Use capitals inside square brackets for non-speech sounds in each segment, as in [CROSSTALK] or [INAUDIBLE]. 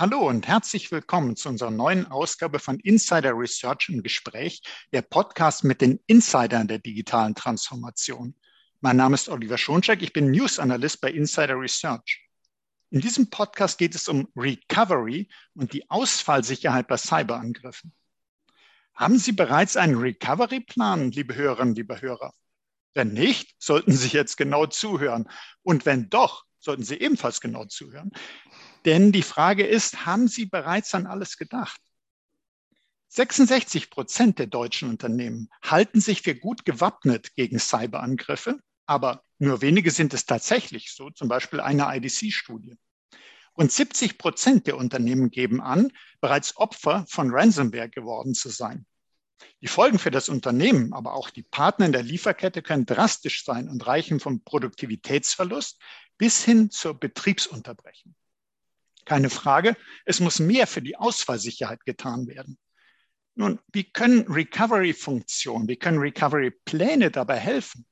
Hallo und herzlich willkommen zu unserer neuen Ausgabe von Insider Research im Gespräch, der Podcast mit den Insidern der digitalen Transformation. Mein Name ist Oliver Schoncheck, ich bin News Analyst bei Insider Research. In diesem Podcast geht es um Recovery und die Ausfallsicherheit bei Cyberangriffen. Haben Sie bereits einen Recovery-Plan, liebe Hörerinnen, liebe Hörer? Wenn nicht, sollten Sie jetzt genau zuhören. Und wenn doch, sollten Sie ebenfalls genau zuhören. Denn die Frage ist, haben Sie bereits an alles gedacht? 66 Prozent der deutschen Unternehmen halten sich für gut gewappnet gegen Cyberangriffe, aber nur wenige sind es tatsächlich, so zum Beispiel eine IDC-Studie. Und 70 Prozent der Unternehmen geben an, bereits Opfer von Ransomware geworden zu sein. Die Folgen für das Unternehmen, aber auch die Partner in der Lieferkette können drastisch sein und reichen vom Produktivitätsverlust bis hin zur Betriebsunterbrechung. Keine Frage, es muss mehr für die Ausfallsicherheit getan werden. Nun, wie können Recovery-Funktionen, wie können Recovery-Pläne dabei helfen?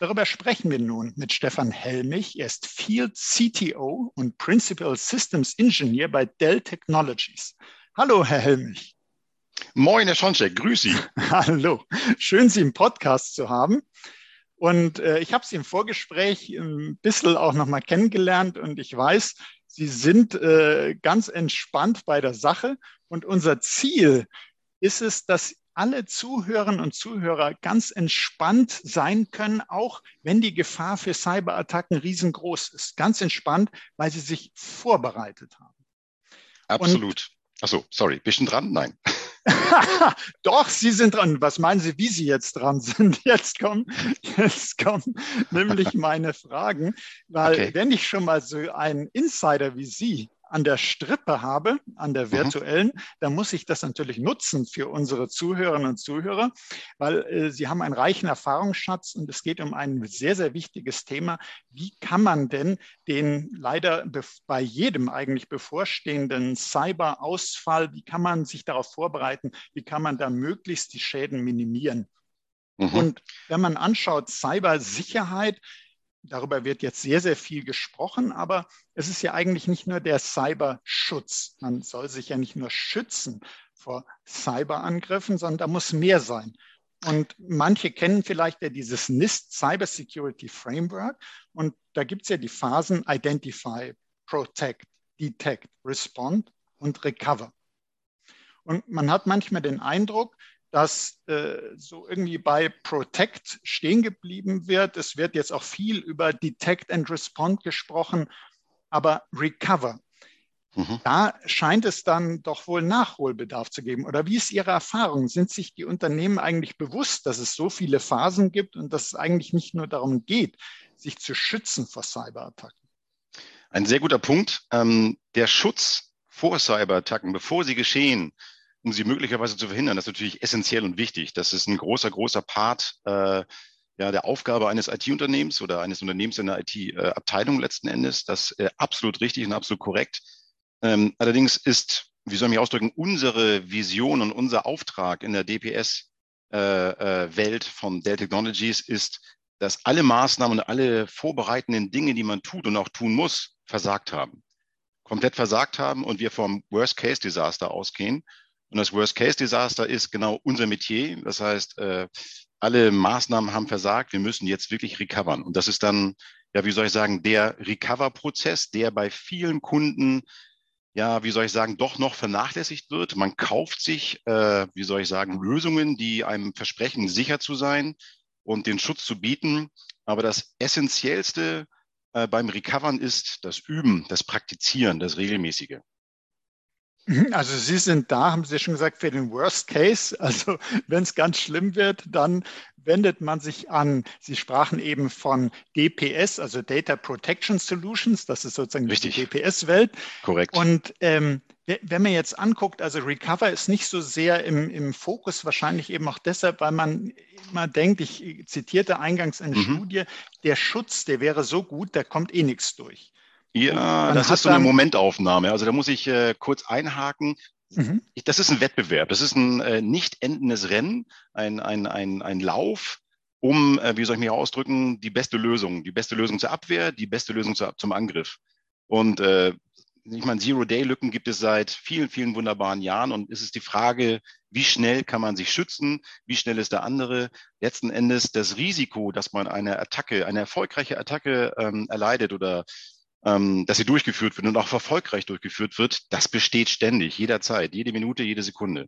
Darüber sprechen wir nun mit Stefan Helmich. Er ist Field CTO und Principal Systems Engineer bei Dell Technologies. Hallo, Herr Helmich. Moin, Herr Schoncheck, grüß Sie. [LAUGHS] Hallo, schön, Sie im Podcast zu haben. Und äh, ich habe Sie im Vorgespräch ein bisschen auch nochmal kennengelernt und ich weiß, Sie sind äh, ganz entspannt bei der Sache und unser Ziel ist es, dass alle Zuhörerinnen und Zuhörer ganz entspannt sein können, auch wenn die Gefahr für Cyberattacken riesengroß ist. Ganz entspannt, weil sie sich vorbereitet haben. Absolut. Achso, sorry, bisschen dran? Nein. [LAUGHS] Doch, Sie sind dran. Was meinen Sie, wie Sie jetzt dran sind? [LAUGHS] Jetzt kommen, jetzt kommen nämlich [LAUGHS] meine Fragen, weil okay. wenn ich schon mal so einen Insider wie Sie an der Strippe habe, an der mhm. virtuellen, mhm. dann muss ich das natürlich nutzen für unsere Zuhörerinnen und Zuhörer, weil äh, sie haben einen reichen Erfahrungsschatz und es geht um ein sehr, sehr wichtiges Thema. Wie kann man denn den leider bei jedem eigentlich bevorstehenden Cyberausfall, wie kann man sich darauf vorbereiten? Wie kann man da möglichst die Schäden minimieren? Mhm. Und wenn man anschaut, Cybersicherheit, Darüber wird jetzt sehr, sehr viel gesprochen, aber es ist ja eigentlich nicht nur der Cyberschutz. Man soll sich ja nicht nur schützen vor Cyberangriffen, sondern da muss mehr sein. Und manche kennen vielleicht ja dieses NIST Cyber Security Framework. Und da gibt es ja die Phasen Identify, Protect, Detect, Respond und Recover. Und man hat manchmal den Eindruck, dass äh, so irgendwie bei Protect stehen geblieben wird. Es wird jetzt auch viel über Detect and Respond gesprochen, aber Recover. Mhm. Da scheint es dann doch wohl Nachholbedarf zu geben. Oder wie ist Ihre Erfahrung? Sind sich die Unternehmen eigentlich bewusst, dass es so viele Phasen gibt und dass es eigentlich nicht nur darum geht, sich zu schützen vor Cyberattacken? Ein sehr guter Punkt. Ähm, der Schutz vor Cyberattacken, bevor sie geschehen, um sie möglicherweise zu verhindern, das ist natürlich essentiell und wichtig. Das ist ein großer, großer Part äh, ja, der Aufgabe eines IT-Unternehmens oder eines Unternehmens in der IT-Abteilung letzten Endes. Das äh, absolut richtig und absolut korrekt. Ähm, allerdings ist, wie soll ich mich ausdrücken, unsere Vision und unser Auftrag in der DPS äh, äh, von Dell Technologies ist, dass alle Maßnahmen und alle vorbereitenden Dinge, die man tut und auch tun muss, versagt haben. Komplett versagt haben und wir vom Worst-Case-Desaster ausgehen und das Worst-Case-Desaster ist genau unser Metier. Das heißt, äh, alle Maßnahmen haben versagt. Wir müssen jetzt wirklich recovern. Und das ist dann, ja, wie soll ich sagen, der Recover-Prozess, der bei vielen Kunden, ja, wie soll ich sagen, doch noch vernachlässigt wird. Man kauft sich, äh, wie soll ich sagen, Lösungen, die einem versprechen, sicher zu sein und den Schutz zu bieten. Aber das Essentiellste äh, beim Recovern ist das Üben, das Praktizieren, das Regelmäßige. Mhm, also Sie sind da, haben Sie schon gesagt, für den Worst Case. [LAUGHS] Also wenn es ganz schlimm wird, dann wendet man sich an, Sie sprachen eben von DPS, also Data Protection Solutions, das ist sozusagen Richtig. die DPS-Welt. Korrekt. Und ähm, wenn man jetzt anguckt, also Recover ist nicht so sehr im, im Fokus, wahrscheinlich eben auch deshalb, weil man immer denkt, ich zitierte eingangs eine mhm. Studie, der Schutz, der wäre so gut, da kommt eh nichts durch. Ja, das ist so eine Momentaufnahme. Also da muss ich äh, kurz einhaken. Mhm. Das ist ein Wettbewerb. Das ist ein äh, nicht endendes Rennen, ein, ein, ein, ein Lauf, um, äh, wie soll ich mich ausdrücken, die beste Lösung, die beste Lösung zur Abwehr, die beste Lösung zu, zum Angriff. Und äh, ich meine, Zero-Day-Lücken gibt es seit vielen, vielen wunderbaren Jahren und es ist die Frage, wie schnell kann man sich schützen, wie schnell ist der andere. Letzten Endes das Risiko, dass man eine Attacke, eine erfolgreiche Attacke ähm, erleidet oder ähm, dass sie durchgeführt wird und auch erfolgreich durchgeführt wird, das besteht ständig, jederzeit, jede Minute, jede Sekunde.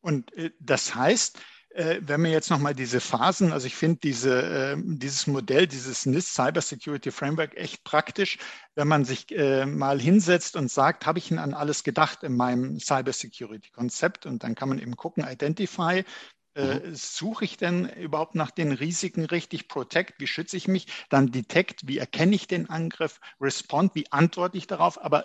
Und äh, das heißt, äh, wenn wir jetzt nochmal diese Phasen, also ich finde diese, äh, dieses Modell, dieses NIST Cyber Security Framework echt praktisch, wenn man sich äh, mal hinsetzt und sagt, habe ich denn an alles gedacht in meinem Cyber Security Konzept? Und dann kann man eben gucken, Identify, äh, mhm. suche ich denn überhaupt nach den Risiken richtig? Protect, wie schütze ich mich? Dann Detect, wie erkenne ich den Angriff? Respond, wie antworte ich darauf? Aber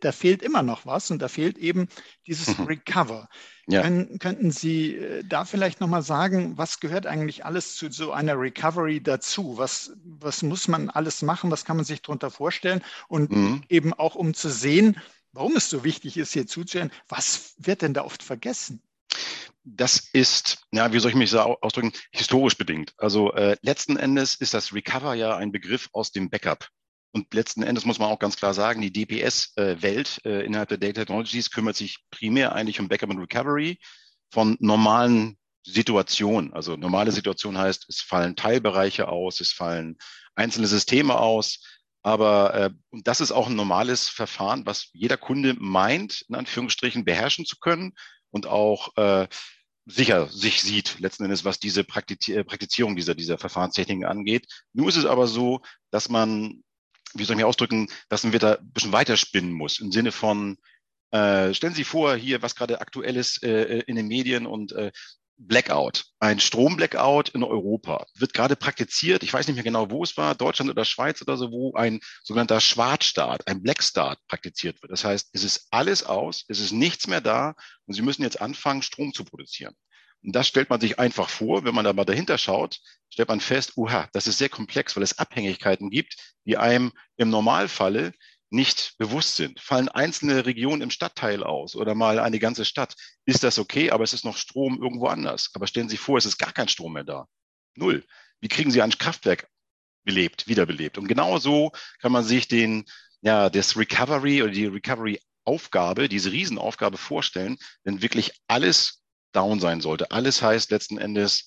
da fehlt immer noch was und da fehlt eben dieses mhm. Recover. Ja. Können, könnten Sie äh, da vielleicht nochmal sagen, was gehört eigentlich alles zu so einer Recovery dazu? Was, was muss man alles machen? Was kann man sich darunter vorstellen? Und mhm. eben auch um zu sehen, warum es so wichtig ist, hier zuzuhören, was wird denn da oft vergessen? Das ist, ja, wie soll ich mich so ausdrücken, historisch bedingt. Also äh, letzten Endes ist das Recover ja ein Begriff aus dem Backup. Und letzten Endes muss man auch ganz klar sagen, die DPS-Welt äh, innerhalb der Data Technologies kümmert sich primär eigentlich um Backup und Recovery von normalen Situationen. Also normale Situation heißt, es fallen Teilbereiche aus, es fallen einzelne Systeme aus. Aber äh, das ist auch ein normales Verfahren, was jeder Kunde meint, in Anführungsstrichen beherrschen zu können und auch äh, sicher sich sieht, letzten Endes, was diese Praktizierung dieser, dieser Verfahrenstechniken angeht. Nur ist es aber so, dass man wie soll ich mich ausdrücken, dass man wieder ein bisschen weiterspinnen muss im Sinne von, äh, stellen Sie vor, hier, was gerade aktuell ist äh, in den Medien und äh, Blackout, ein Stromblackout in Europa wird gerade praktiziert. Ich weiß nicht mehr genau, wo es war, Deutschland oder Schweiz oder so, wo ein sogenannter Schwarzstart, ein Blackstart praktiziert wird. Das heißt, es ist alles aus, es ist nichts mehr da und Sie müssen jetzt anfangen, Strom zu produzieren. Und das stellt man sich einfach vor, wenn man da mal dahinter schaut, stellt man fest, uha, das ist sehr komplex, weil es Abhängigkeiten gibt, die einem im Normalfalle nicht bewusst sind. Fallen einzelne Regionen im Stadtteil aus oder mal eine ganze Stadt, ist das okay, aber es ist noch Strom irgendwo anders. Aber stellen Sie vor, es ist gar kein Strom mehr da. Null. Wie kriegen Sie ein Kraftwerk belebt, wiederbelebt? Und genau so kann man sich den, ja, das Recovery oder die Recovery Aufgabe, diese Riesenaufgabe vorstellen, wenn wirklich alles down sein sollte. Alles heißt letzten Endes,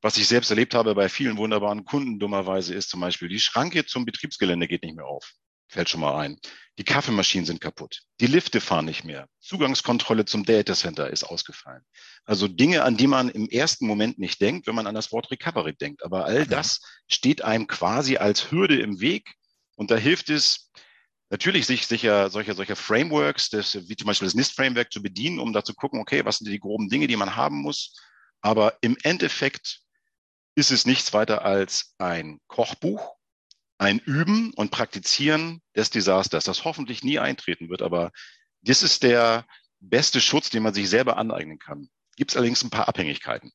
was ich selbst erlebt habe bei vielen wunderbaren Kunden dummerweise ist zum Beispiel, die Schranke zum Betriebsgelände geht nicht mehr auf. Fällt schon mal ein. Die Kaffeemaschinen sind kaputt. Die Lifte fahren nicht mehr. Zugangskontrolle zum Datacenter ist ausgefallen. Also Dinge, an die man im ersten Moment nicht denkt, wenn man an das Wort Recovery denkt. Aber all das steht einem quasi als Hürde im Weg. Und da hilft es, natürlich sich sicher solche, solche Frameworks, das, wie zum Beispiel das NIST-Framework zu bedienen, um da zu gucken, okay, was sind die groben Dinge, die man haben muss. Aber im Endeffekt ist es nichts weiter als ein Kochbuch, ein Üben und Praktizieren des Desasters, das hoffentlich nie eintreten wird. Aber das ist der beste Schutz, den man sich selber aneignen kann. Gibt es allerdings ein paar Abhängigkeiten.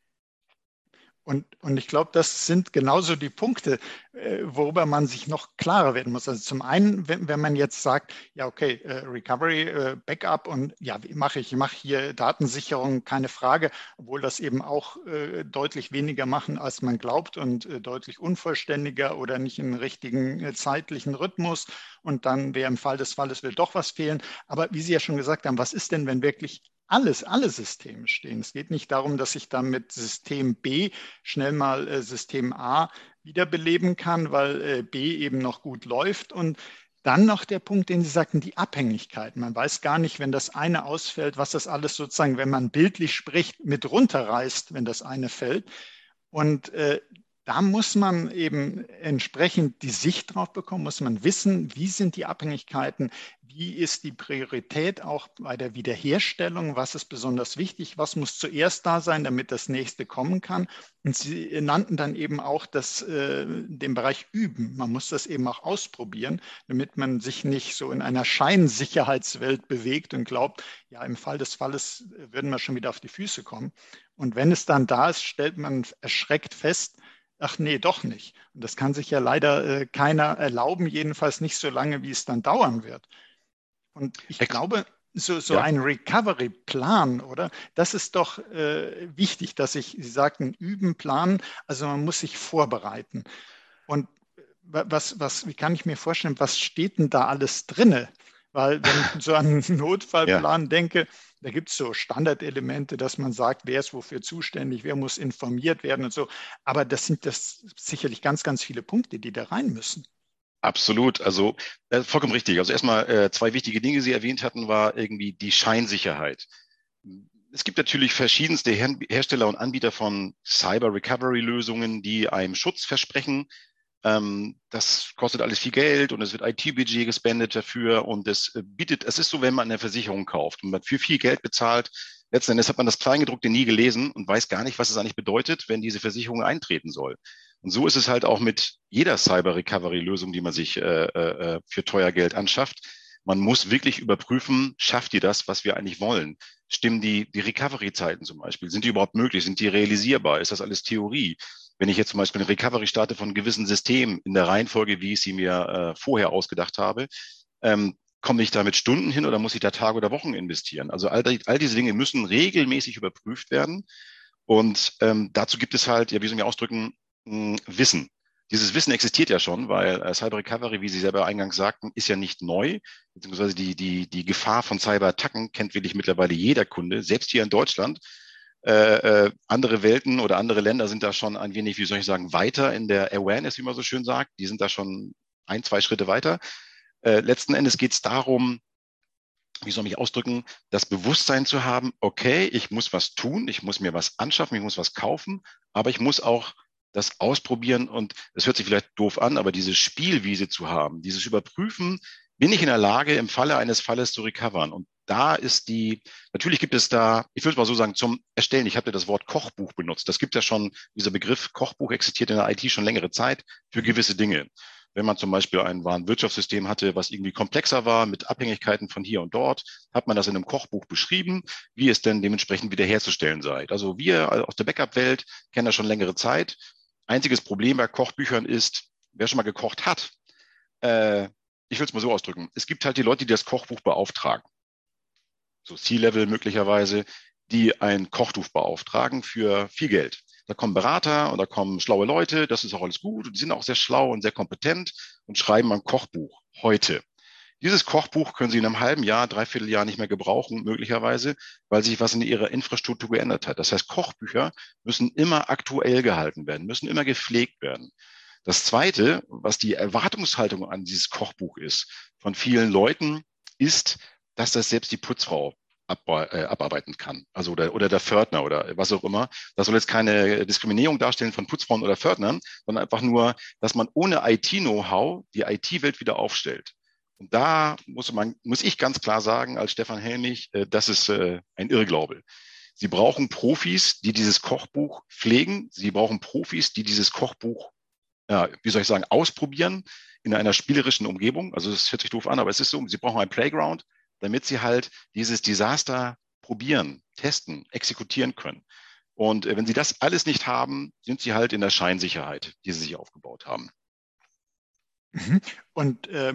Und, und ich glaube, das sind genauso die Punkte, äh, worüber man sich noch klarer werden muss. Also zum einen, wenn, wenn man jetzt sagt, ja, okay, äh, Recovery, äh, Backup und ja, wie mache ich? Ich mache hier Datensicherung, keine Frage, obwohl das eben auch äh, deutlich weniger machen, als man glaubt und äh, deutlich unvollständiger oder nicht im richtigen äh, zeitlichen Rhythmus. Und dann wäre im Fall des Falles will doch was fehlen. Aber wie Sie ja schon gesagt haben, was ist denn, wenn wirklich alles, alle Systeme stehen. Es geht nicht darum, dass ich dann mit System B schnell mal äh, System A wiederbeleben kann, weil äh, B eben noch gut läuft. Und dann noch der Punkt, den Sie sagten, die Abhängigkeit. Man weiß gar nicht, wenn das eine ausfällt, was das alles sozusagen, wenn man bildlich spricht, mit runterreißt, wenn das eine fällt. Und äh, da muss man eben entsprechend die Sicht drauf bekommen, muss man wissen, wie sind die Abhängigkeiten, wie ist die Priorität auch bei der Wiederherstellung, was ist besonders wichtig, was muss zuerst da sein, damit das nächste kommen kann. Und Sie nannten dann eben auch das, äh, den Bereich Üben. Man muss das eben auch ausprobieren, damit man sich nicht so in einer Scheinsicherheitswelt bewegt und glaubt, ja, im Fall des Falles würden wir schon wieder auf die Füße kommen. Und wenn es dann da ist, stellt man erschreckt fest, ach nee, doch nicht. Und das kann sich ja leider äh, keiner erlauben, jedenfalls nicht so lange, wie es dann dauern wird. Und ich Ex glaube, so, so ja. ein Recovery-Plan, oder? Das ist doch äh, wichtig, dass ich, Sie sagten, üben, planen. Also man muss sich vorbereiten. Und was, was, wie kann ich mir vorstellen, was steht denn da alles drinne? Weil wenn ich so an [LAUGHS] einen Notfallplan ja. denke, da gibt es so Standardelemente, dass man sagt, wer ist wofür zuständig, wer muss informiert werden und so. Aber das sind das sicherlich ganz, ganz viele Punkte, die da rein müssen. Absolut, also äh, vollkommen richtig. Also erstmal äh, zwei wichtige Dinge, die Sie erwähnt hatten, war irgendwie die Scheinsicherheit. Es gibt natürlich verschiedenste Her Hersteller und Anbieter von Cyber Recovery Lösungen, die einem Schutz versprechen. Ähm, das kostet alles viel Geld und es wird IT-Budget gespendet dafür und es äh, bietet, es ist so, wenn man eine Versicherung kauft und man für viel Geld bezahlt, letzten Endes hat man das Kleingedruckte nie gelesen und weiß gar nicht, was es eigentlich bedeutet, wenn diese Versicherung eintreten soll. Und so ist es halt auch mit jeder Cyber Recovery Lösung, die man sich äh, äh, für teuer Geld anschafft. Man muss wirklich überprüfen, schafft ihr das, was wir eigentlich wollen? Stimmen die, die Recovery-Zeiten zum Beispiel? Sind die überhaupt möglich? Sind die realisierbar? Ist das alles Theorie? Wenn ich jetzt zum Beispiel eine Recovery starte von gewissen Systemen in der Reihenfolge, wie ich sie mir äh, vorher ausgedacht habe, ähm, komme ich da mit Stunden hin oder muss ich da Tage oder Wochen investieren? Also all, all diese Dinge müssen regelmäßig überprüft werden. Und ähm, dazu gibt es halt, ja, wie soll ich ausdrücken, mh, Wissen. Dieses Wissen existiert ja schon, weil äh, Cyber Recovery, wie Sie selber eingangs sagten, ist ja nicht neu. Beziehungsweise die, die, die Gefahr von Cyberattacken kennt wirklich mittlerweile jeder Kunde, selbst hier in Deutschland. Äh, äh, andere Welten oder andere Länder sind da schon ein wenig, wie soll ich sagen, weiter in der Awareness, wie man so schön sagt. Die sind da schon ein, zwei Schritte weiter. Äh, letzten Endes geht es darum, wie soll ich ausdrücken, das Bewusstsein zu haben, okay, ich muss was tun, ich muss mir was anschaffen, ich muss was kaufen, aber ich muss auch das ausprobieren und es hört sich vielleicht doof an, aber diese Spielwiese zu haben, dieses Überprüfen, bin ich in der Lage, im Falle eines Falles zu recovern? Und da ist die, natürlich gibt es da, ich würde mal so sagen, zum Erstellen, ich habe das Wort Kochbuch benutzt. Das gibt ja schon, dieser Begriff Kochbuch existiert in der IT schon längere Zeit für gewisse Dinge. Wenn man zum Beispiel ein Warenwirtschaftssystem hatte, was irgendwie komplexer war, mit Abhängigkeiten von hier und dort, hat man das in einem Kochbuch beschrieben, wie es denn dementsprechend wiederherzustellen sei. Also wir aus der Backup-Welt kennen das schon längere Zeit. Einziges Problem bei Kochbüchern ist, wer schon mal gekocht hat, äh, ich will es mal so ausdrücken, es gibt halt die Leute, die das Kochbuch beauftragen. So C-Level möglicherweise, die ein Kochbuch beauftragen für viel Geld. Da kommen Berater und da kommen schlaue Leute, das ist auch alles gut und die sind auch sehr schlau und sehr kompetent und schreiben ein Kochbuch heute. Dieses Kochbuch können Sie in einem halben Jahr, dreiviertel Jahr nicht mehr gebrauchen, möglicherweise, weil sich was in Ihrer Infrastruktur geändert hat. Das heißt, Kochbücher müssen immer aktuell gehalten werden, müssen immer gepflegt werden. Das Zweite, was die Erwartungshaltung an dieses Kochbuch ist von vielen Leuten, ist, dass das selbst die Putzfrau äh, abarbeiten kann. Also oder, oder der Pförtner oder was auch immer. Das soll jetzt keine Diskriminierung darstellen von Putzfrauen oder Pförtnern, sondern einfach nur, dass man ohne IT-Know-how die IT-Welt wieder aufstellt. Und da muss man, muss ich ganz klar sagen, als Stefan Helmich, äh, das ist äh, ein Irrglaube. Sie brauchen Profis, die dieses Kochbuch pflegen. Sie brauchen Profis, die dieses Kochbuch ja, wie soll ich sagen, ausprobieren in einer spielerischen Umgebung. Also es hört sich doof an, aber es ist so, sie brauchen ein Playground, damit sie halt dieses Desaster probieren, testen, exekutieren können. Und äh, wenn sie das alles nicht haben, sind sie halt in der Scheinsicherheit, die sie sich aufgebaut haben. Mhm. Und äh,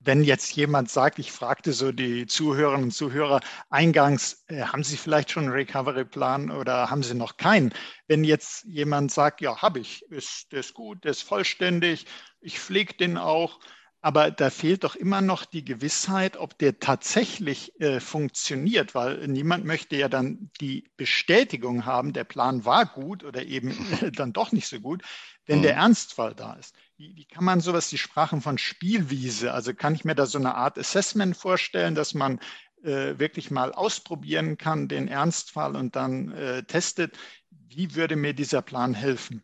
wenn jetzt jemand sagt, ich fragte so die Zuhörerinnen und Zuhörer eingangs, äh, haben Sie vielleicht schon einen Recovery-Plan oder haben Sie noch keinen? Wenn jetzt jemand sagt, ja, habe ich, ist das gut, ist vollständig, ich pflege den auch, aber da fehlt doch immer noch die Gewissheit, ob der tatsächlich äh, funktioniert, weil niemand möchte ja dann die Bestätigung haben, der Plan war gut oder eben äh, [LAUGHS] dann doch nicht so gut, wenn mhm. der Ernstfall da ist. Wie, wie, kann man sowas, die sprachen von Spielwiese, also kann ich mir da so eine Art Assessment vorstellen, dass man äh, wirklich mal ausprobieren kann, den Ernstfall und dann äh, testet, wie würde mir dieser Plan helfen?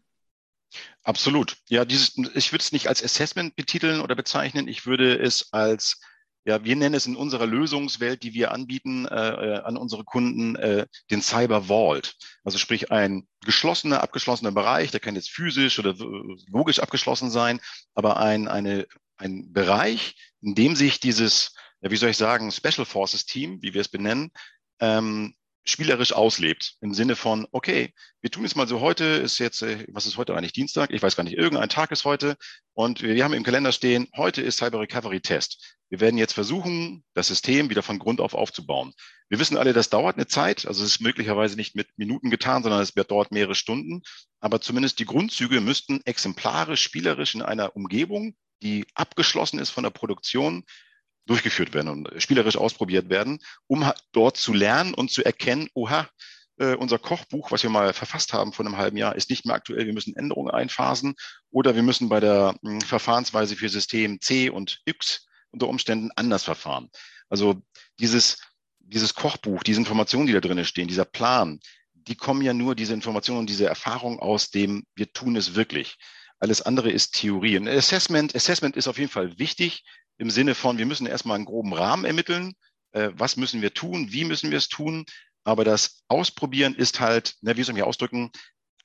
Absolut. Ja, dieses, ich würde es nicht als Assessment betiteln oder bezeichnen. Ich würde es als, ja, wir nennen es in unserer Lösungswelt, die wir anbieten äh, äh an unsere Kunden, äh, den Cyber Vault. Also sprich ein geschlossener, abgeschlossener Bereich, der kann jetzt physisch oder logisch abgeschlossen sein, aber ein, eine, ein Bereich, in dem sich dieses, ja, wie soll ich sagen, Special Forces Team, wie wir es benennen, ähm, spielerisch auslebt. Im Sinne von, okay, wir tun es mal so, heute ist jetzt, äh, was ist heute eigentlich, Dienstag? Ich weiß gar nicht, irgendein Tag ist heute. Und wir haben im Kalender stehen, heute ist Cyber Recovery Test. Wir werden jetzt versuchen, das System wieder von Grund auf aufzubauen. Wir wissen alle, das dauert eine Zeit. Also es ist möglicherweise nicht mit Minuten getan, sondern es wird dort mehrere Stunden. Aber zumindest die Grundzüge müssten exemplarisch, spielerisch in einer Umgebung, die abgeschlossen ist von der Produktion, durchgeführt werden und spielerisch ausprobiert werden, um dort zu lernen und zu erkennen, oha, äh, unser Kochbuch, was wir mal verfasst haben vor einem halben Jahr, ist nicht mehr aktuell. Wir müssen Änderungen einphasen oder wir müssen bei der mh, hm, Verfahrensweise für System C und X unter Umständen anders verfahren. Also dieses, dieses Kochbuch, diese Informationen, die da drinnen stehen, dieser Plan, die kommen ja nur, diese Informationen und diese Erfahrung aus dem, wir tun es wirklich. Alles andere ist Theorie. Und Assessment, Assessment ist auf jeden Fall wichtig im Sinne von, wir müssen erstmal einen groben Rahmen ermitteln. Äh, was müssen wir tun? Wie müssen wir es tun? Aber das Ausprobieren ist halt, ne, wie soll ich mich ausdrücken,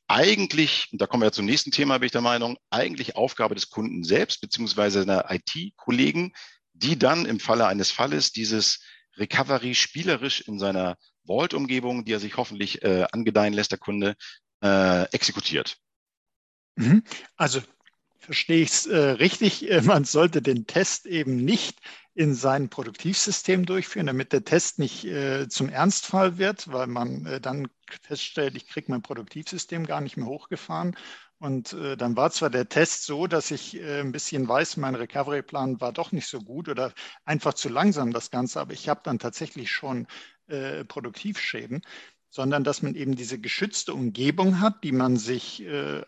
eigentlich, und da kommen wir zum nächsten Thema, bin ich der Meinung, eigentlich Aufgabe des Kunden selbst, beziehungsweise einer IT-Kollegen, die dann im Falle eines Falles dieses Recovery spielerisch in seiner Vault-Umgebung, die er sich hoffentlich äh, angedeihen lässt, der Kunde, äh, exekutiert. Mhm. Also verstehe ich es äh, richtig, äh, man sollte den Test eben nicht in sein Produktivsystem durchführen, damit der Test nicht äh, zum Ernstfall wird, weil man äh, dann feststellt, ich kriege mein Produktivsystem gar nicht mehr hochgefahren. Und äh, dann war zwar der Test so, dass ich äh, ein bisschen weiß, mein Recovery-Plan war doch nicht so gut oder einfach zu langsam das Ganze, aber ich habe dann tatsächlich schon Produktivschäden sondern dass man eben diese geschützte Umgebung hat, die man sich äh,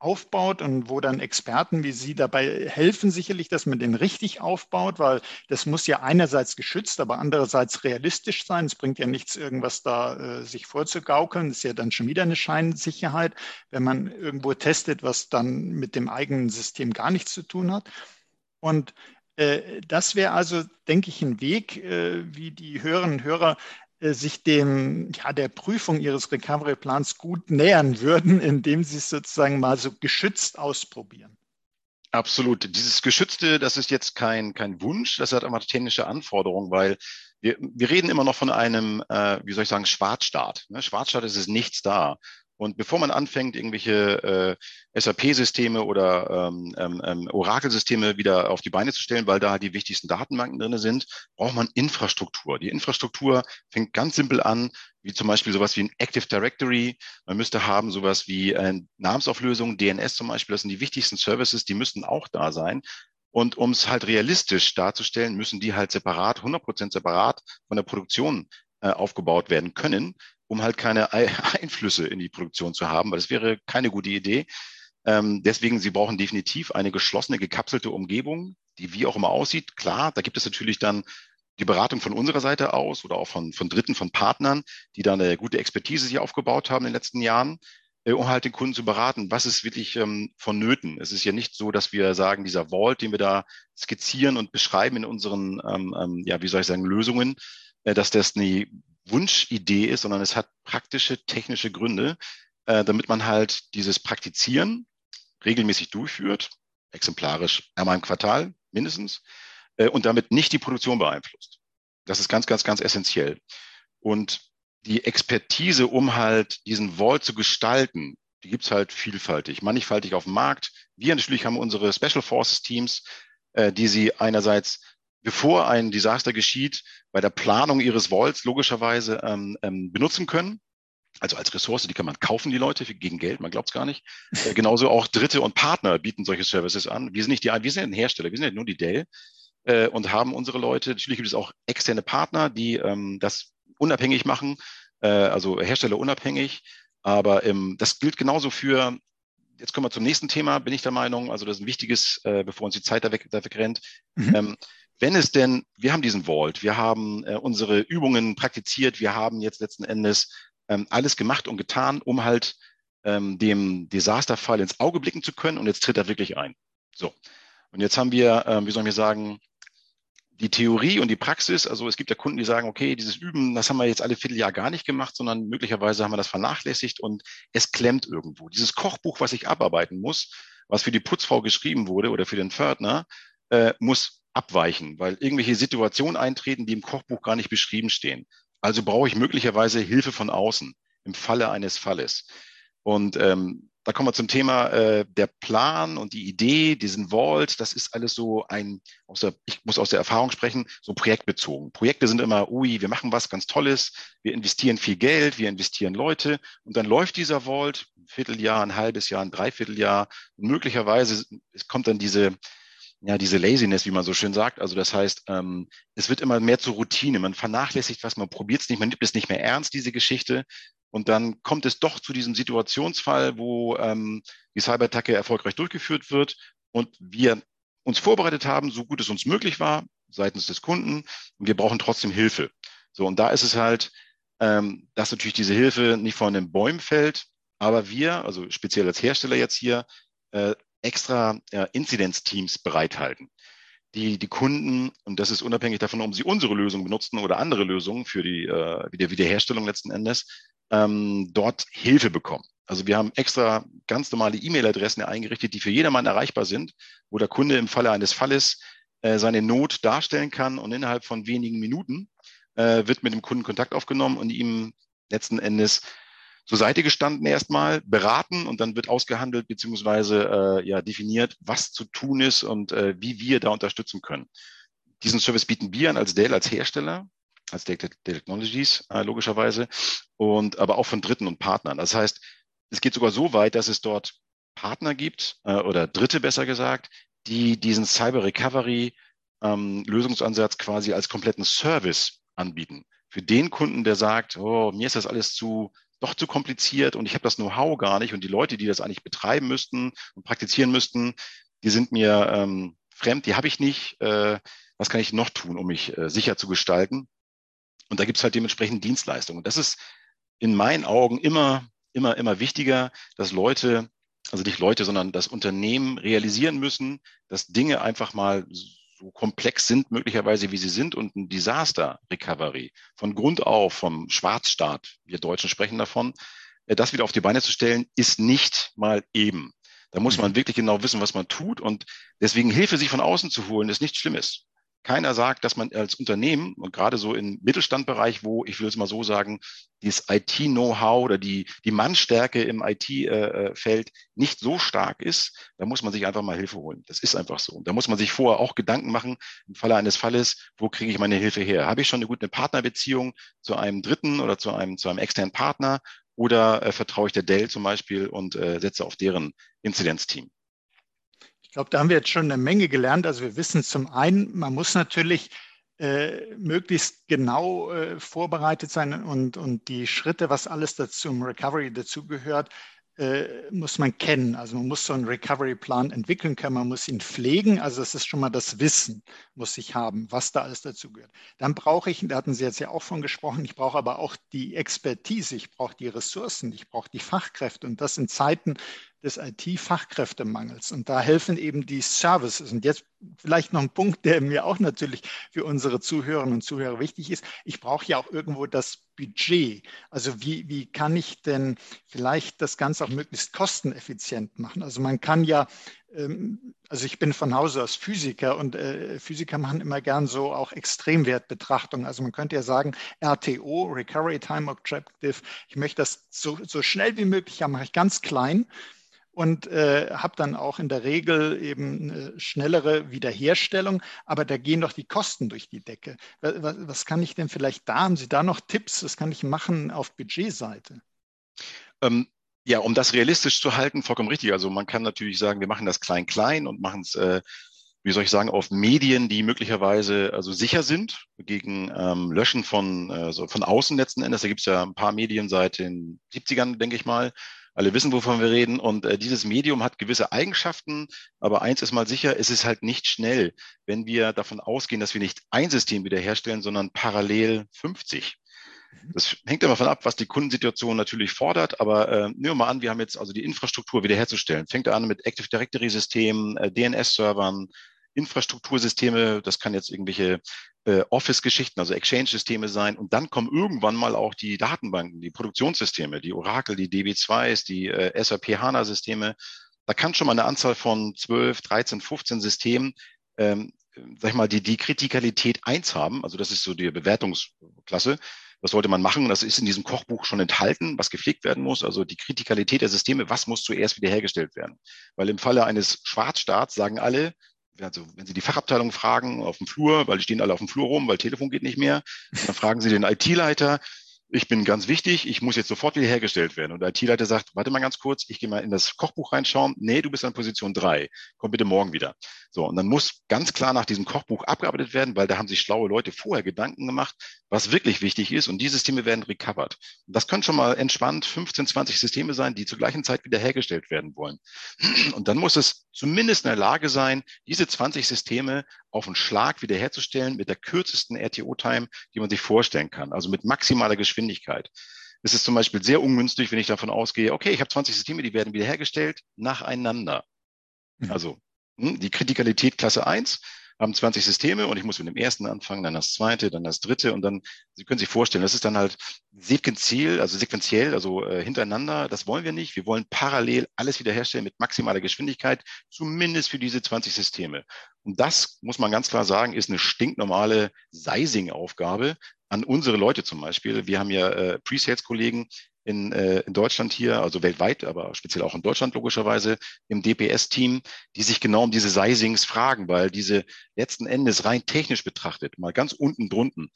aufbaut und wo dann Experten wie Sie dabei helfen, sicherlich, dass man den richtig aufbaut, weil das muss ja einerseits geschützt, aber andererseits realistisch sein. Es bringt ja nichts, irgendwas da äh, sich vorzugaukeln. Das ist ja dann schon wieder eine Scheinsicherheit, wenn man irgendwo testet, was dann mit dem eigenen System gar nichts zu tun hat. Und äh, das wäre also, denke ich, ein Weg, äh, wie die Hörerinnen und Hörer sich dem, ja, der Prüfung ihres Recovery-Plans gut nähern würden, [LAUGHS] indem sie es sozusagen mal so geschützt ausprobieren. Absolut. Dieses Geschützte, das ist jetzt kein, kein Wunsch, das hat aber technische Anforderungen, weil wir, wir reden immer noch von einem, äh, wie soll ich sagen, Schwarzstaat. Ne? Schwarzstaat ist es nichts da. Und bevor man anfängt, irgendwelche äh, SAP-Systeme oder ähm, ähm, ähm, Oracle-Systeme wieder auf die Beine zu stellen, weil da halt die wichtigsten Datenbanken drinne sind, braucht man Infrastruktur. Die Infrastruktur fängt ganz simpel an, wie zum Beispiel sowas wie ein Active Directory. Man müsste haben sowas wie äh, Namensauflösung, DNS zum Beispiel. Das sind die wichtigsten Services, die müssten auch da sein. Und um es halt realistisch darzustellen, müssen die halt separat, 100% separat von der Produktion äh, aufgebaut werden können, um halt keine [LAUGHS] Einflüsse in die Produktion zu haben, weil das wäre keine gute Idee. Ähm, deswegen, Sie brauchen definitiv eine geschlossene, gekapselte Umgebung, die wie auch immer aussieht. Klar, da gibt es natürlich dann die Beratung von unserer Seite aus oder auch von, von Dritten, von Partnern, die da eine gute Expertise sich aufgebaut haben in den letzten Jahren, äh, um halt den Kunden zu beraten, was ist wirklich ähm, vonnöten. Es ist ja nicht so, dass wir sagen, dieser Vault, den wir da skizzieren und beschreiben in unseren, ähm, ähm, ja, wie soll ich sagen, Lösungen, äh, dass das eine Wunschidee ist, sondern es hat praktische technische Gründe, äh, damit man halt dieses Praktizieren regelmäßig durchführt, exemplarisch einmal im Quartal mindestens, äh, und damit nicht die Produktion beeinflusst. Das ist ganz, ganz, ganz essentiell. Und die Expertise, um halt diesen Vault zu gestalten, die gibt's halt vielfältig, mannigfaltig auf dem Markt. Wir natürlich haben unsere Special Forces Teams, äh, die sie einerseits bevor ein Desaster geschieht, bei der Planung ihres Vaults logischerweise ähm, ähm, benutzen können. Also als Ressource, die kann man kaufen, die Leute gegen Geld, man glaubt es gar nicht. [LAUGHS] Äh, genauso auch Dritte und Partner bieten solche Services an. Wir sind nicht die, wir sind ein Hersteller, wir sind ja nur die Dell äh, und haben unsere Leute. Natürlich gibt es auch externe Partner, die ähm, das unabhängig machen, äh, also Hersteller unabhängig. Aber ähm, das gilt genauso für jetzt kommen wir zum nächsten Thema, bin ich der Meinung. Also das ist ein wichtiges, äh, bevor uns die Zeit da weg, da wegrennt. Mhm. Ähm, wenn es denn, wir haben diesen Vault, wir haben äh, unsere Übungen praktiziert, wir haben jetzt letzten Endes ähm, alles gemacht und getan, um halt ähm, dem Desasterfall ins Auge blicken zu können und jetzt tritt er wirklich ein. So. Und jetzt haben wir, ähm, wie soll ich sagen, die Theorie und die Praxis, also es gibt ja Kunden, die sagen, okay, dieses Üben, das haben wir jetzt alle Vierteljahr gar nicht gemacht, sondern möglicherweise haben wir das vernachlässigt und es klemmt irgendwo. Dieses Kochbuch, was ich abarbeiten muss, was für die Putzfrau geschrieben wurde oder für den Pförtner, äh, muss abweichen, weil irgendwelche Situationen eintreten, die im Kochbuch gar nicht beschrieben stehen. Also brauche ich möglicherweise Hilfe von außen im Falle eines Falles. Und ähm, da kommen wir zum Thema äh, der Plan und die Idee, diesen Vault, das ist alles so ein, aus der, ich muss aus der Erfahrung sprechen, so projektbezogen. Projekte sind immer, ui, wir machen was ganz Tolles, wir investieren viel Geld, wir investieren Leute und dann läuft dieser Vault ein Vierteljahr, ein halbes Jahr, ein Dreivierteljahr und möglicherweise es kommt dann diese, ja, diese Laziness, wie man so schön sagt. Also das heißt, ähm, es wird immer mehr zur Routine. Man vernachlässigt was, man probiert es nicht, man nimmt es nicht mehr ernst, diese Geschichte. Und dann kommt es doch zu diesem Situationsfall, wo ähm, die Cyberattacke erfolgreich durchgeführt wird und wir uns vorbereitet haben, so gut es uns möglich war, seitens des Kunden. Und wir brauchen trotzdem Hilfe. So, und da ist es halt, ähm, dass natürlich diese Hilfe nicht von den Bäumen fällt, aber wir, also speziell als Hersteller jetzt hier, äh, extra äh, Inzidenzteams bereithalten die die Kunden, und das ist unabhängig davon, ob sie unsere Lösung benutzen oder andere Lösungen für die äh, Wiederherstellung letzten Endes, ähm, dort Hilfe bekommen. Also wir haben extra ganz normale E-Mail-Adressen eingerichtet, die für jedermann erreichbar sind, wo der Kunde im Falle eines Falles äh, seine Not darstellen kann und innerhalb von wenigen Minuten äh, wird mit dem Kunden Kontakt aufgenommen und ihm letzten Endes zur Seite gestanden erstmal, beraten und dann wird ausgehandelt beziehungsweise äh, ja definiert, was zu tun ist und äh, wie wir da unterstützen können. Diesen Service bieten wir an als Dell, als Hersteller als Data Technologies äh, logischerweise und aber auch von Dritten und Partnern. Das heißt, es geht sogar so weit, dass es dort Partner gibt äh, oder Dritte besser gesagt, die diesen Cyber Recovery ähm, Lösungsansatz quasi als kompletten Service anbieten. Für den Kunden, der sagt, oh, mir ist das alles zu doch zu kompliziert und ich habe das Know-how gar nicht und die Leute, die das eigentlich betreiben müssten und praktizieren müssten, die sind mir ähm, fremd, die habe ich nicht. Äh, was kann ich noch tun, um mich äh, sicher zu gestalten? Und da gibt es halt dementsprechend Dienstleistungen. Und das ist in meinen Augen immer, immer, immer wichtiger, dass Leute, also nicht Leute, sondern das Unternehmen realisieren müssen, dass Dinge einfach mal so komplex sind, möglicherweise wie sie sind und ein Disaster Recovery von Grund auf, vom Schwarzstaat, wir Deutschen sprechen davon, äh, das wieder auf die Beine zu stellen, ist nicht mal eben. Da muss man mhm. wirklich genau wissen, was man tut und deswegen Hilfe sich von außen zu holen, ist nichts Schlimmes keiner sagt, dass man als Unternehmen und gerade so im Mittelstandbereich, wo ich will es mal so sagen, dieses IT-Know-how oder die, die Mannstärke im IT-Feld äh, nicht so stark ist, da muss man sich einfach mal Hilfe holen. Das ist einfach so. Und da muss man sich vorher auch Gedanken machen, im Falle eines Falles, wo kriege ich meine Hilfe her? Habe ich schon eine gute Partnerbeziehung zu einem Dritten oder zu einem, zu einem externen Partner oder äh, vertraue ich der Dell zum Beispiel und äh, setze auf deren Inzidenzteam? Ich glaube, da haben wir jetzt schon eine Menge gelernt. Also wir wissen zum einen, man muss natürlich äh, möglichst genau äh, vorbereitet sein und, und die Schritte, was alles dazu im Recovery dazugehört, äh, muss man kennen. Also man muss so einen Recovery-Plan entwickeln können, man muss ihn pflegen. Also das ist schon mal das Wissen, muss ich haben, was da alles dazugehört. Dann brauche ich, da hatten Sie jetzt ja auch von gesprochen, ich brauche aber auch die Expertise, ich brauche die Ressourcen, ich brauche die Fachkräfte. Und das in Zeiten, des IT-Fachkräftemangels. Und da helfen eben die Services. Und jetzt vielleicht noch ein Punkt, der mir auch natürlich für unsere Zuhörerinnen und Zuhörer wichtig ist. Ich brauche ja auch irgendwo das Budget. Also wie, wie kann ich denn vielleicht das Ganze auch möglichst kosteneffizient machen? Also man kann ja ähm, also ich bin von Hause aus Physiker und äh, Physiker machen immer gern so auch Extremwertbetrachtungen. Also man könnte ja sagen, RTO, Recovery Time Objective, ich möchte das so, so schnell wie möglich haben, mache ich ganz klein und äh, habe dann auch in der Regel eben eine schnellere Wiederherstellung, aber da gehen doch die Kosten durch die Decke. Was, was kann ich denn vielleicht da, haben Sie da noch Tipps, was kann ich machen auf Budgetseite? Ähm, ja, um das realistisch zu halten, vollkommen richtig. Also man kann natürlich sagen, wir machen das klein-klein und machen es, äh, wie soll ich sagen, auf Medien, die möglicherweise also sicher sind gegen ähm, Löschen von, äh, so von außen letzten Endes. Da gibt es ja ein paar Medien seit den 70ern, denke ich mal, alle wissen, wovon wir reden. Und äh, dieses Medium hat gewisse Eigenschaften, aber eins ist mal sicher, es ist halt nicht schnell, wenn wir davon ausgehen, dass wir nicht ein System wiederherstellen, sondern parallel 50. Mhm. Das hängt immer davon ab, was die Kundensituation natürlich fordert, aber äh, nehmen wir mal an, wir haben jetzt also die Infrastruktur wiederherzustellen. Fängt an mit Active Directory Systemen, äh, DNS-Servern, Infrastruktursysteme, das kann jetzt irgendwelche äh, Office-Geschichten, also Exchange-Systeme sein. Und dann kommen irgendwann mal auch die Datenbanken, die Produktionssysteme, die Oracle, die DB2s, die äh, SAP HANA-Systeme. Da kann schon mal eine Anzahl von 12, 13, 15 Systemen, ähm, sag ich mal, die die Kritikalität eins haben. Also das ist so die Bewertungsklasse. Was sollte man machen? Das ist in diesem Kochbuch schon enthalten, was gepflegt werden muss. Also die Kritikalität der Systeme, was muss zuerst wiederhergestellt werden? Weil im Falle eines Schwarzstarts sagen alle, also wenn Sie die Fachabteilung fragen auf dem Flur, weil die stehen alle auf dem Flur rum, weil Telefon geht nicht mehr, dann fragen Sie den IT-Leiter, ich bin ganz wichtig, ich muss jetzt sofort wieder hergestellt werden. Und der IT-Leiter sagt, warte mal ganz kurz, ich gehe mal in das Kochbuch reinschauen. Nee, du bist an Position drei. Komm bitte morgen wieder. So, und dann muss ganz klar nach diesem Kochbuch abgearbeitet werden, weil da haben sich schlaue Leute vorher Gedanken gemacht, was wirklich wichtig ist. Und die Systeme werden recovered. Und das können schon mal entspannt 15, 20 Systeme sein, die zur gleichen Zeit wieder hergestellt werden wollen. Und dann muss es zumindest in der Lage sein, diese 20 Systeme auf einen Schlag wiederherzustellen mit der kürzesten RTO-Time, die man sich vorstellen kann. Also mit maximaler Geschwindigkeit. Es ist zum Beispiel sehr ungünstig, wenn ich davon ausgehe, okay, ich habe 20 Systeme, die werden wiederhergestellt nacheinander. Mhm. Also hm, die Kritikalität Klasse 1 haben 20 Systeme und ich muss mit dem ersten anfangen, dann das zweite, dann das dritte und dann, Sie können sich vorstellen, das ist dann halt sequenziell, also sequenziell, also äh, hintereinander. Das wollen wir nicht. Wir wollen parallel alles wiederherstellen mit maximaler Geschwindigkeit, zumindest für diese 20 Systeme. Und das, muss man ganz klar sagen, ist eine stinknormale Sizing-Aufgabe an unsere Leute zum Beispiel. Wir haben ja äh, Pre-Sales-Kollegen, in, äh, in Deutschland hier, also weltweit, aber speziell auch in Deutschland logischerweise, im DPS-Team, die sich genau um diese Sizings fragen, weil diese letzten Endes rein technisch betrachtet, mal ganz unten drunten,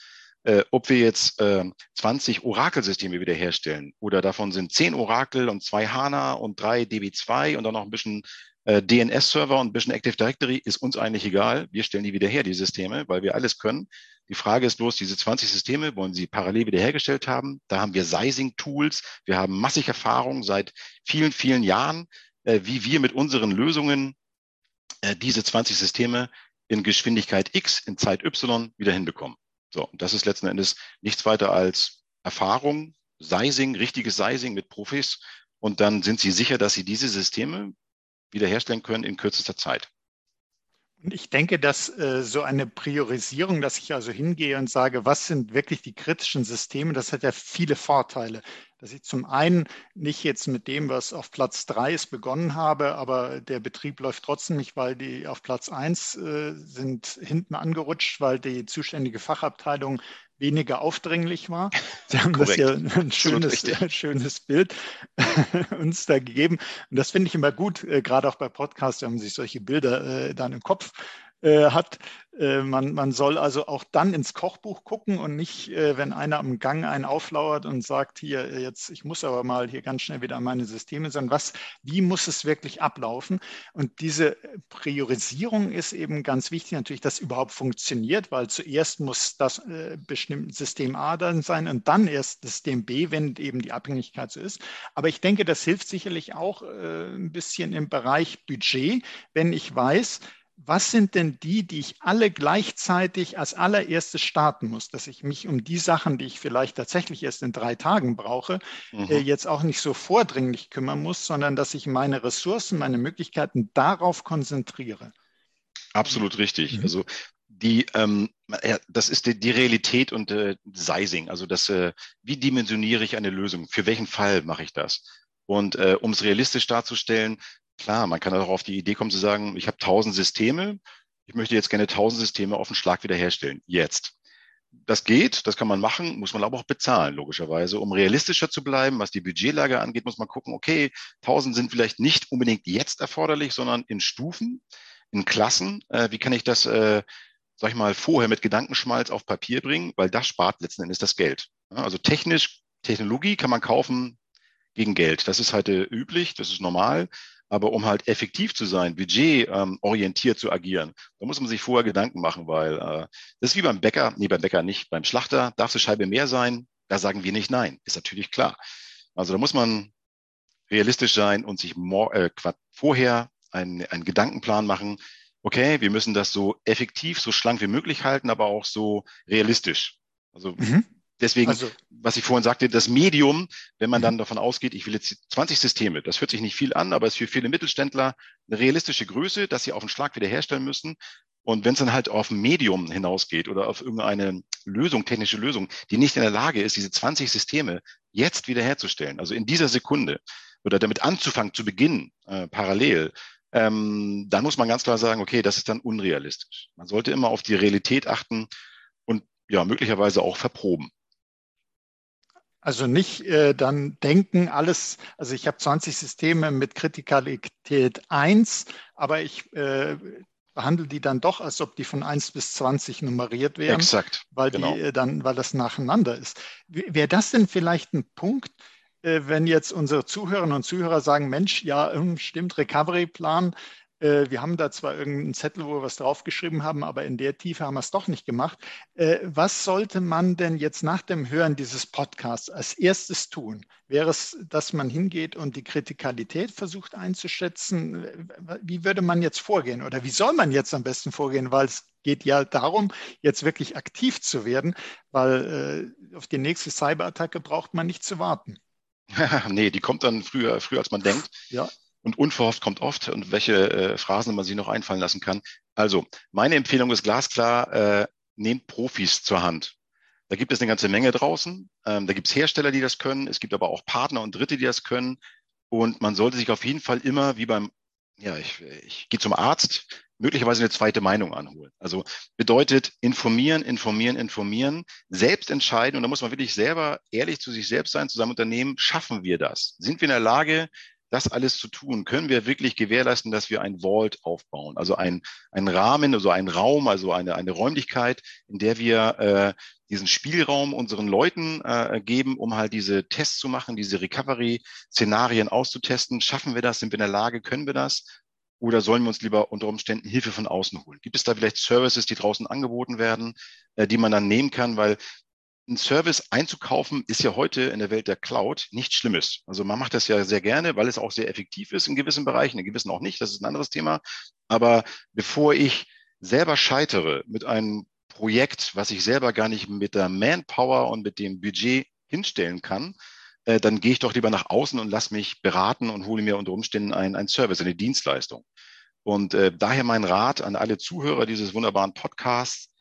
äh, ob wir jetzt äh, 20 Oracle-Systeme wiederherstellen oder davon sind 10 Oracle und zwei HANA und drei DB2 und dann noch ein bisschen äh, DNS-Server und ein bisschen Active Directory, ist uns eigentlich egal. Wir stellen die wieder her, die Systeme, weil wir alles können. Die Frage ist bloß, diese 20 Systeme wollen Sie parallel wiederhergestellt haben. Da haben wir Sizing-Tools. Wir haben massig Erfahrung seit vielen, vielen Jahren, äh, wie wir mit unseren Lösungen äh, diese 20 Systeme in Geschwindigkeit X, in Zeit Y wieder hinbekommen. So, das ist letzten Endes nichts weiter als Erfahrung, Sizing, richtiges Sizing mit Profis. Und dann sind Sie sicher, dass Sie diese Systeme wiederherstellen können in kürzester Zeit. Und ich denke, dass äh, so eine Priorisierung, dass ich also hingehe und sage, was sind wirklich die kritischen Systeme, das hat ja viele Vorteile. Dass ich zum einen nicht jetzt mit dem, was auf Platz drei ist, begonnen habe, aber der Betrieb läuft trotzdem nicht, weil die auf Platz eins äh, sind hinten angerutscht, weil die zuständige Fachabteilung weniger aufdringlich war. [LAUGHS] Sie haben Korrekt. das ja ein schönes, schönes Bild [LAUGHS] uns da gegeben. Und das finde ich immer gut, äh, gerade auch bei Podcasts, wenn man sich solche Bilder äh, dann im Kopf äh, hat. Äh, man, man soll also auch dann ins Kochbuch gucken und nicht, äh, wenn einer am Gang einen auflauert und sagt, hier äh, jetzt, ich muss aber mal hier ganz schnell wieder an meine Systeme, sondern was, wie muss es wirklich ablaufen? Und diese Priorisierung ist eben ganz wichtig, natürlich, dass überhaupt funktioniert, weil zuerst muss das äh, bestimmte System A dann sein und dann erst System B, wenn eben die Abhängigkeit so ist. Aber ich denke, das hilft sicherlich auch äh, ein bisschen im Bereich Budget, wenn ich weiß, was sind denn die, die ich alle gleichzeitig als allererstes starten muss, dass ich mich um die Sachen, die ich vielleicht tatsächlich erst in drei Tagen brauche, mhm. äh, jetzt auch nicht so vordringlich kümmern muss, sondern dass ich meine Ressourcen, meine Möglichkeiten darauf konzentriere. Absolut richtig. Mhm. Also die, ähm, das ist die, die Realität und äh, Sizing. Also das, äh, wie dimensioniere ich eine Lösung? Für welchen Fall mache ich das? Und äh, um es realistisch darzustellen, Klar, man kann auch auf die Idee kommen zu sagen, ich habe tausend Systeme, ich möchte jetzt gerne tausend Systeme auf den Schlag wiederherstellen. Jetzt. Das geht, das kann man machen, muss man aber auch bezahlen, logischerweise. Um realistischer zu bleiben, was die Budgetlage angeht, muss man gucken, okay, tausend sind vielleicht nicht unbedingt jetzt erforderlich, sondern in Stufen, in Klassen. Äh, wie kann ich das, äh, sag ich mal, vorher mit Gedankenschmalz auf Papier bringen? Weil das spart letzten Endes das Geld. Also technisch, Technologie kann man kaufen gegen Geld. Das ist äh, üblich, das ist normal. Aber um halt effektiv zu sein, budgetorientiert ähm, zu agieren, da muss man sich vorher Gedanken machen, weil äh, das ist wie beim Bäcker, nee, beim Bäcker nicht, beim Schlachter darf die Scheibe mehr sein, da sagen wir nicht nein, ist natürlich klar. Also da muss man realistisch sein und sich äh, vorher einen, einen Gedankenplan machen, okay, wir müssen das so effektiv, so schlank wie möglich halten, aber auch so realistisch. Also mhm. Deswegen, also, was ich vorhin sagte, das Medium, wenn man dann mhm. davon ausgeht, ich will jetzt 20 Systeme, das hört sich nicht viel an, aber ist für viele Mittelständler eine realistische Größe, dass sie auf den Schlag wiederherstellen müssen. Und wenn es dann halt auf ein Medium hinausgeht oder auf irgendeine Lösung, technische Lösung, die nicht in der Lage ist, diese 20 Systeme jetzt wiederherzustellen, also in dieser Sekunde oder damit anzufangen, zu beginnen, äh, parallel, ähm, dann muss man ganz klar sagen, okay, das ist dann unrealistisch. Man sollte immer auf die Realität achten und ja, möglicherweise auch verproben. Also nicht äh, dann denken, alles, also ich habe 20 Systeme mit Kritikalität 1, aber ich äh, behandle die dann doch, als ob die von 1 bis 20 nummeriert wären. Exakt. Weil, genau. die, äh, dann, weil das nacheinander ist. Wäre das denn vielleicht ein Punkt, äh, wenn jetzt unsere Zuhörerinnen und Zuhörer sagen, Mensch, ja, hm, stimmt, Recovery-Plan, äh, wir haben da zwar irgendeinen Zettel, wo wir was draufgeschrieben haben, aber in der Tiefe haben wir es doch nicht gemacht. Äh, was sollte man denn jetzt nach dem Hören dieses Podcasts als erstes tun? Wäre es, dass man hingeht und die Kritikalität versucht einzuschätzen? Wie würde man jetzt vorgehen oder wie soll man jetzt am besten vorgehen? Weil es geht ja darum, jetzt wirklich aktiv zu werden, weil äh, auf die nächste Cyberattacke braucht man nicht zu warten. [LAUGHS] nee, die kommt dann früher, früher als man denkt. Ja. Und unverhofft kommt oft und welche äh, Phrasen man sich noch einfallen lassen kann. Also, meine Empfehlung ist glasklar, äh, nehmt Profis zur Hand. Da gibt es eine ganze Menge draußen. Ähm, da gibt es Hersteller, die das können. Es gibt aber auch Partner und Dritte, die das können. Und man sollte sich auf jeden Fall immer, wie beim, ja, ich, ich gehe zum Arzt, möglicherweise eine zweite Meinung anholen. Also bedeutet informieren, informieren, informieren, selbst entscheiden. Und da muss man wirklich selber ehrlich zu sich selbst sein, zu seinem Unternehmen. Schaffen wir das? Sind wir in der Lage, das alles zu tun, können wir wirklich gewährleisten, dass wir ein Vault aufbauen, also ein, ein Rahmen, also ein Raum, also eine, eine Räumlichkeit, in der wir äh, diesen Spielraum unseren Leuten äh, geben, um halt diese Tests zu machen, diese Recovery-Szenarien auszutesten. Schaffen wir das? Sind wir in der Lage? Können wir das? Oder sollen wir uns lieber unter Umständen Hilfe von außen holen? Gibt es da vielleicht Services, die draußen angeboten werden, äh, die man dann nehmen kann? Weil ein Service einzukaufen ist ja heute in der Welt der Cloud nichts Schlimmes. Also man macht das ja sehr gerne, weil es auch sehr effektiv ist in gewissen Bereichen, in gewissen auch nicht. Das ist ein anderes Thema. Aber bevor ich selber scheitere mit einem Projekt, was ich selber gar nicht mit der Manpower und mit dem Budget hinstellen kann, äh, dann gehe ich doch lieber nach außen und lass mich beraten und hole mir unter Umständen ein, ein Service, eine Dienstleistung. Und äh, daher mein Rat an alle Zuhörer dieses wunderbaren Podcasts,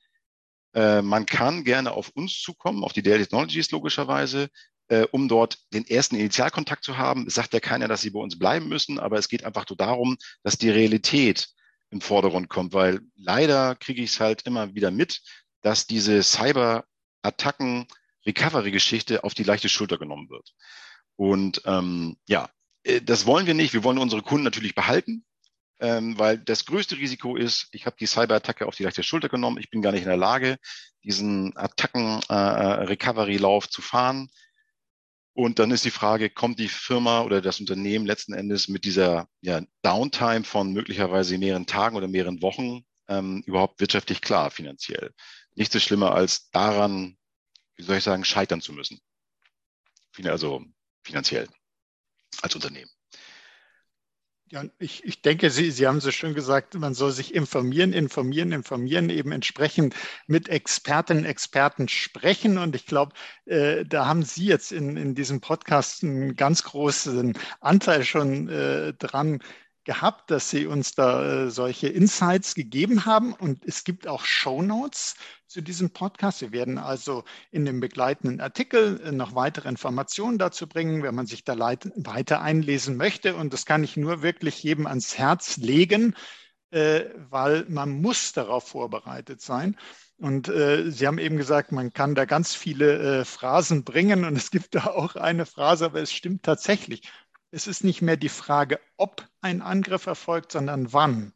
äh, man kann gerne auf uns zukommen, auf die Dell Technologies logischerweise, äh, um dort den ersten Initialkontakt zu haben. Es sagt ja keiner, dass sie bei uns bleiben müssen, aber es geht einfach nur darum, dass die Realität im Vordergrund kommt, weil leider kriege ich es halt immer wieder mit, dass diese Cyber-Attacken Recovery-Geschichte auf die leichte Schulter genommen wird. Und ähm, ja, äh, das wollen wir nicht. Wir wollen unsere Kunden natürlich behalten ähm, weil das größte Risiko ist, ich habe die Cyberattacke auf die leichte Schulter genommen, ich bin gar nicht in der Lage, diesen Attacken-Recovery-Lauf äh, zu fahren. Und dann ist die Frage, kommt die Firma oder das Unternehmen letzten Endes mit dieser ja, Downtime von möglicherweise mehreren Tagen oder mehreren Wochen ähm, überhaupt wirtschaftlich klar finanziell? Nichts ist schlimmer als daran, wie soll ich sagen, scheitern zu müssen. Also finanziell als Unternehmen. Ja, ich, ich denke, Sie, Sie haben so schön gesagt, man soll sich informieren, informieren, informieren, eben entsprechend mit Expertinnen, Experten sprechen. Und ich glaube, äh, da haben Sie jetzt in, in diesem Podcast einen ganz großen Anteil schon äh, dran gehabt, dass Sie uns da äh, solche Insights gegeben haben. Und es gibt auch Show Notes zu diesem Podcast. Wir werden also in dem begleitenden Artikel äh, noch weitere Informationen dazu bringen, wenn man sich da weiter einlesen möchte. Und das kann ich nur wirklich jedem ans Herz legen, äh, weil man muss darauf vorbereitet sein. Und äh, Sie haben eben gesagt, man kann da ganz viele äh, Phrasen bringen und es gibt da auch eine Phrase, aber es stimmt tatsächlich. Es ist nicht mehr die Frage, ob ein Angriff erfolgt, sondern wann.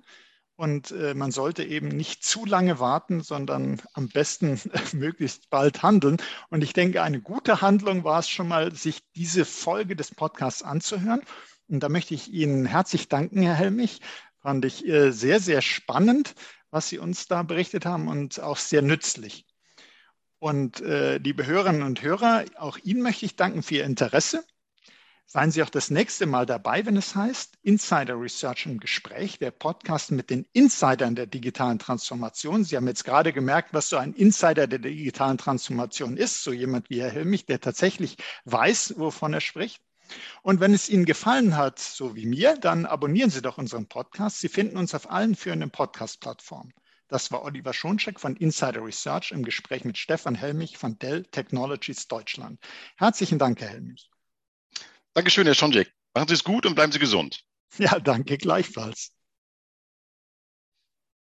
Und äh, man sollte eben nicht zu lange warten, sondern am besten [LAUGHS] möglichst bald handeln. Und ich denke, eine gute Handlung war es schon mal, sich diese Folge des Podcasts anzuhören. Und da möchte ich Ihnen herzlich danken, Herr Helmich. Fand ich äh, sehr, sehr spannend, was Sie uns da berichtet haben und auch sehr nützlich. Und äh, liebe Hörerinnen und Hörer, auch Ihnen möchte ich danken für Ihr Interesse. Seien Sie auch das nächste Mal dabei, wenn es heißt Insider Research im Gespräch, der Podcast mit den Insidern der digitalen Transformation. Sie haben jetzt gerade gemerkt, was so ein Insider der digitalen Transformation ist, so jemand wie Herr Helmich, der tatsächlich weiß, wovon er spricht. Und wenn es Ihnen gefallen hat, so wie mir, dann abonnieren Sie doch unseren Podcast. Sie finden uns auf allen führenden Podcast-Plattformen. Das war Oliver Schoncheck von Insider Research im Gespräch mit Stefan Helmich von Dell Technologies Deutschland. Herzlichen Dank, Herr Helmich. Dankeschön, Herr Schonjek. Machen Sie es gut und bleiben Sie gesund. Ja, danke gleichfalls.